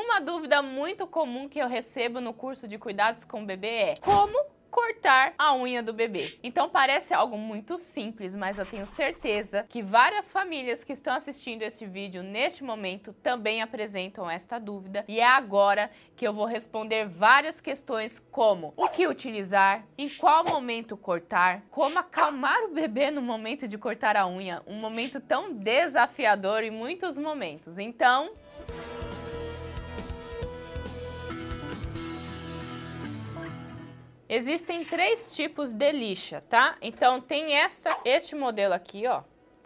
Uma dúvida muito comum que eu recebo no curso de cuidados com o bebê é como cortar a unha do bebê. Então parece algo muito simples, mas eu tenho certeza que várias famílias que estão assistindo esse vídeo neste momento também apresentam esta dúvida e é agora que eu vou responder várias questões como o que utilizar, em qual momento cortar, como acalmar o bebê no momento de cortar a unha, um momento tão desafiador em muitos momentos. Então, Existem três tipos de lixa, tá? Então tem esta, este modelo aqui, ó,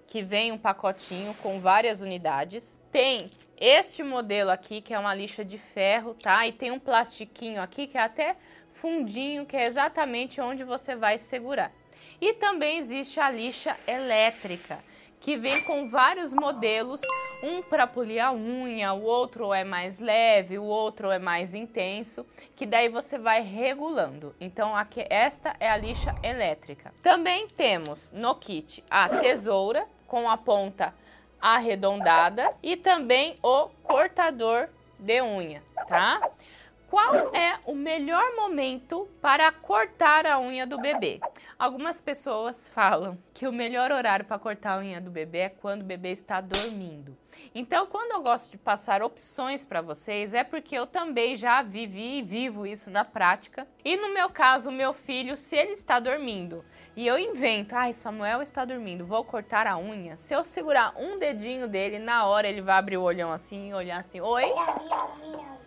que vem um pacotinho com várias unidades. Tem este modelo aqui, que é uma lixa de ferro, tá? E tem um plastiquinho aqui que é até fundinho, que é exatamente onde você vai segurar. E também existe a lixa elétrica, que vem com vários modelos, um para polir a unha, o outro é mais leve, o outro é mais intenso, que daí você vai regulando. Então aqui esta é a lixa elétrica. Também temos no kit a tesoura com a ponta arredondada e também o cortador de unha, tá? Qual é o melhor momento para cortar a unha do bebê? Algumas pessoas falam que o melhor horário para cortar a unha do bebê é quando o bebê está dormindo. Então, quando eu gosto de passar opções para vocês, é porque eu também já vivi e vivo isso na prática. E no meu caso, o meu filho, se ele está dormindo e eu invento, ai, Samuel está dormindo, vou cortar a unha. Se eu segurar um dedinho dele, na hora ele vai abrir o olhão assim e olhar assim: Oi?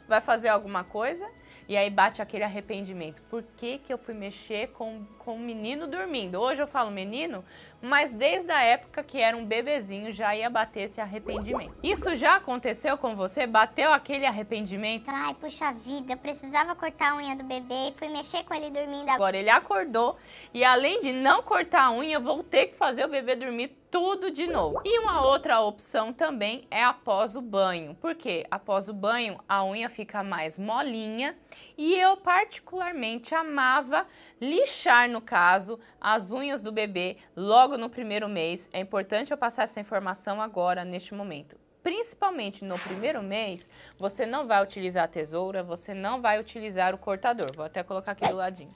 vai fazer alguma coisa e aí bate aquele arrependimento. Por que, que eu fui mexer com, com o menino dormindo? Hoje eu falo menino, mas desde a época que era um bebezinho já ia bater esse arrependimento. Isso já aconteceu com você? Bateu aquele arrependimento? Ai, puxa vida, eu precisava cortar a unha do bebê e fui mexer com ele dormindo. Agora ele acordou e além de não cortar a unha, vou ter que fazer o bebê dormir tudo de novo. E uma outra opção também é após o banho, porque após o banho a unha fica mais molinha e eu particularmente amava lixar, no caso, as unhas do bebê logo no primeiro mês. É importante eu passar essa informação agora, neste momento principalmente no primeiro mês, você não vai utilizar a tesoura, você não vai utilizar o cortador. Vou até colocar aqui do ladinho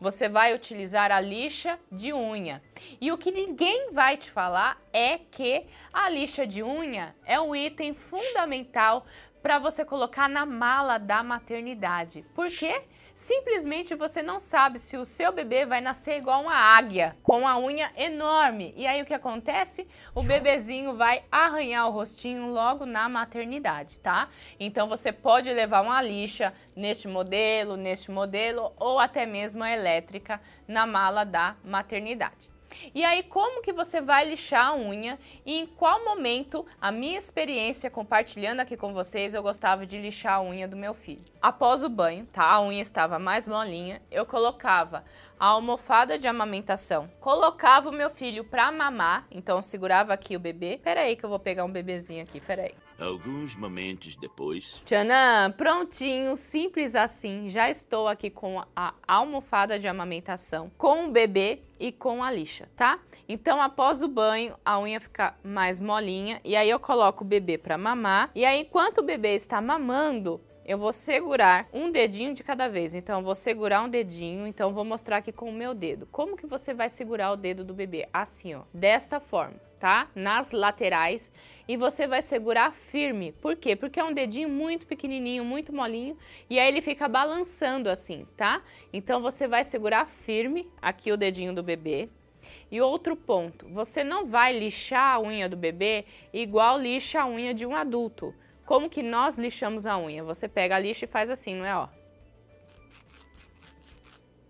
você vai utilizar a lixa de unha. E o que ninguém vai te falar é que a lixa de unha é um item fundamental para você colocar na mala da maternidade. Por quê? Simplesmente você não sabe se o seu bebê vai nascer igual uma águia, com a unha enorme. E aí o que acontece? O bebezinho vai arranhar o rostinho logo na maternidade, tá? Então você pode levar uma lixa neste modelo, neste modelo ou até mesmo a elétrica na mala da maternidade. E aí, como que você vai lixar a unha e em qual momento, a minha experiência compartilhando aqui com vocês, eu gostava de lixar a unha do meu filho. Após o banho, tá? A unha estava mais molinha, eu colocava a almofada de amamentação, colocava o meu filho para mamar, então segurava aqui o bebê. Pera aí que eu vou pegar um bebezinho aqui, pera aí. Alguns momentos depois. Tchanã, prontinho, simples assim. Já estou aqui com a almofada de amamentação, com o bebê e com a lixa, tá? Então, após o banho, a unha fica mais molinha e aí eu coloco o bebê para mamar. E aí, enquanto o bebê está mamando, eu vou segurar um dedinho de cada vez. Então, vou segurar um dedinho. Então, vou mostrar aqui com o meu dedo. Como que você vai segurar o dedo do bebê? Assim, ó. Desta forma, tá? Nas laterais. E você vai segurar firme. Por quê? Porque é um dedinho muito pequenininho, muito molinho. E aí ele fica balançando assim, tá? Então, você vai segurar firme aqui o dedinho do bebê. E outro ponto, você não vai lixar a unha do bebê igual lixa a unha de um adulto. Como que nós lixamos a unha? Você pega a lixa e faz assim, não é? Ó.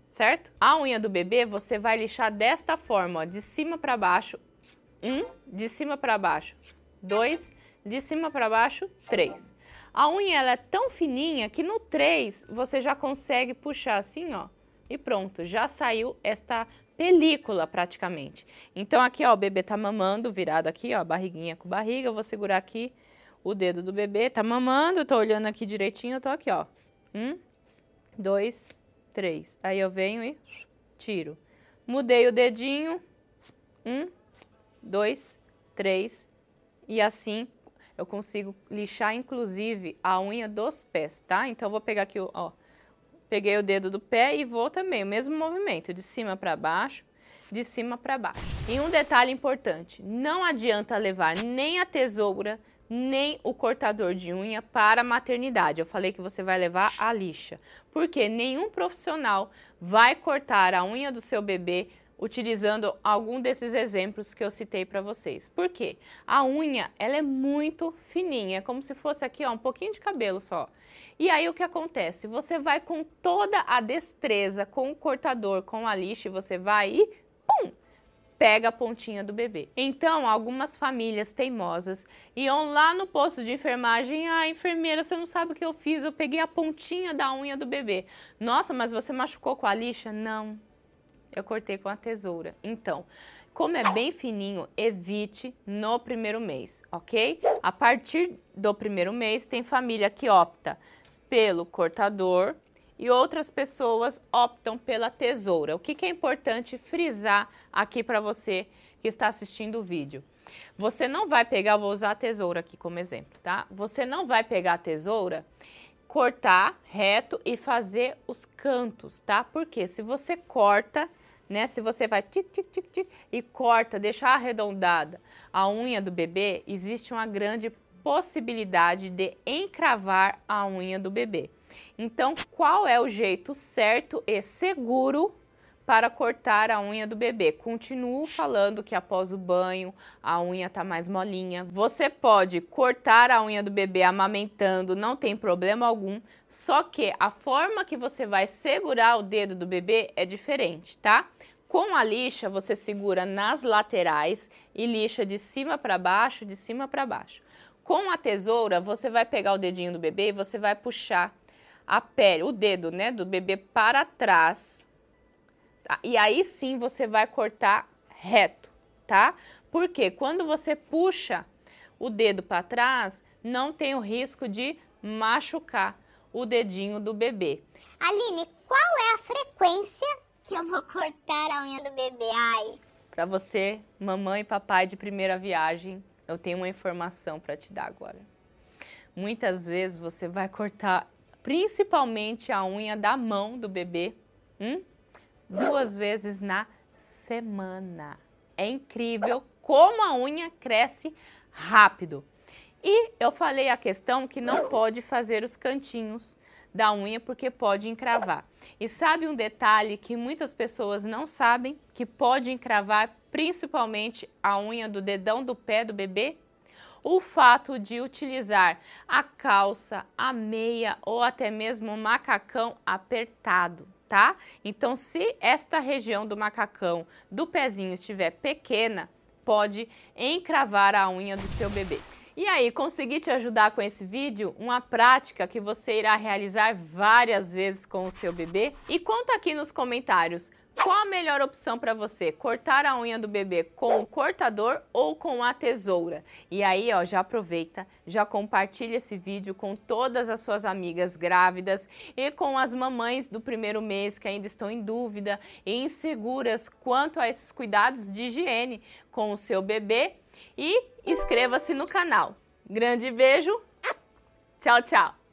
Certo? A unha do bebê você vai lixar desta forma, ó, de cima para baixo. Um, de cima para baixo. Dois, de cima para baixo. Três. A unha ela é tão fininha que no 3 você já consegue puxar assim, ó, e pronto, já saiu esta película praticamente. Então aqui, ó, o bebê tá mamando, virado aqui, ó, barriguinha com barriga, eu vou segurar aqui o dedo do bebê, tá mamando, tô olhando aqui direitinho, eu tô aqui, ó. Um, dois, três. Aí eu venho e tiro. Mudei o dedinho. Um, dois, três. E assim eu consigo lixar inclusive a unha dos pés, tá? Então, vou pegar aqui, ó, peguei o dedo do pé e vou também, o mesmo movimento, de cima para baixo, de cima para baixo. E um detalhe importante, não adianta levar nem a tesoura, nem o cortador de unha para a maternidade. Eu falei que você vai levar a lixa, porque nenhum profissional vai cortar a unha do seu bebê utilizando algum desses exemplos que eu citei para vocês. Por quê? A unha, ela é muito fininha, como se fosse aqui, ó, um pouquinho de cabelo só. E aí o que acontece? Você vai com toda a destreza, com o cortador, com a lixa, você vai e! Pega a pontinha do bebê. Então, algumas famílias teimosas iam lá no posto de enfermagem, ah, enfermeira, você não sabe o que eu fiz, eu peguei a pontinha da unha do bebê. Nossa, mas você machucou com a lixa? Não, eu cortei com a tesoura. Então, como é bem fininho, evite no primeiro mês, ok? A partir do primeiro mês, tem família que opta pelo cortador, e outras pessoas optam pela tesoura. O que, que é importante frisar aqui para você que está assistindo o vídeo? Você não vai pegar, vou usar a tesoura aqui como exemplo, tá? Você não vai pegar a tesoura, cortar reto e fazer os cantos, tá? Porque se você corta, né? Se você vai tic, tic, tic, tic e corta, deixar arredondada a unha do bebê, existe uma grande possibilidade de encravar a unha do bebê. Então, qual é o jeito certo e seguro para cortar a unha do bebê? Continuo falando que após o banho a unha está mais molinha. Você pode cortar a unha do bebê amamentando, não tem problema algum, só que a forma que você vai segurar o dedo do bebê é diferente, tá? Com a lixa, você segura nas laterais e lixa de cima para baixo, de cima para baixo. Com a tesoura, você vai pegar o dedinho do bebê e você vai puxar a pele, o dedo, né, do bebê para trás. Tá? E aí sim você vai cortar reto, tá? Porque quando você puxa o dedo para trás, não tem o risco de machucar o dedinho do bebê. Aline, qual é a frequência que eu vou cortar a unha do bebê? Ai. Para você, mamãe e papai de primeira viagem, eu tenho uma informação para te dar agora. Muitas vezes você vai cortar principalmente a unha da mão do bebê, hum? duas vezes na semana. É incrível como a unha cresce rápido. E eu falei a questão que não pode fazer os cantinhos da unha porque pode encravar. E sabe um detalhe que muitas pessoas não sabem que pode encravar principalmente a unha do dedão do pé do bebê? O fato de utilizar a calça, a meia ou até mesmo o macacão apertado, tá? Então, se esta região do macacão do pezinho estiver pequena, pode encravar a unha do seu bebê. E aí, consegui te ajudar com esse vídeo? Uma prática que você irá realizar várias vezes com o seu bebê? E conta aqui nos comentários qual a melhor opção para você? Cortar a unha do bebê com o cortador ou com a tesoura? E aí, ó, já aproveita, já compartilha esse vídeo com todas as suas amigas grávidas e com as mamães do primeiro mês que ainda estão em dúvida e inseguras quanto a esses cuidados de higiene com o seu bebê. E inscreva-se no canal. Grande beijo, tchau, tchau!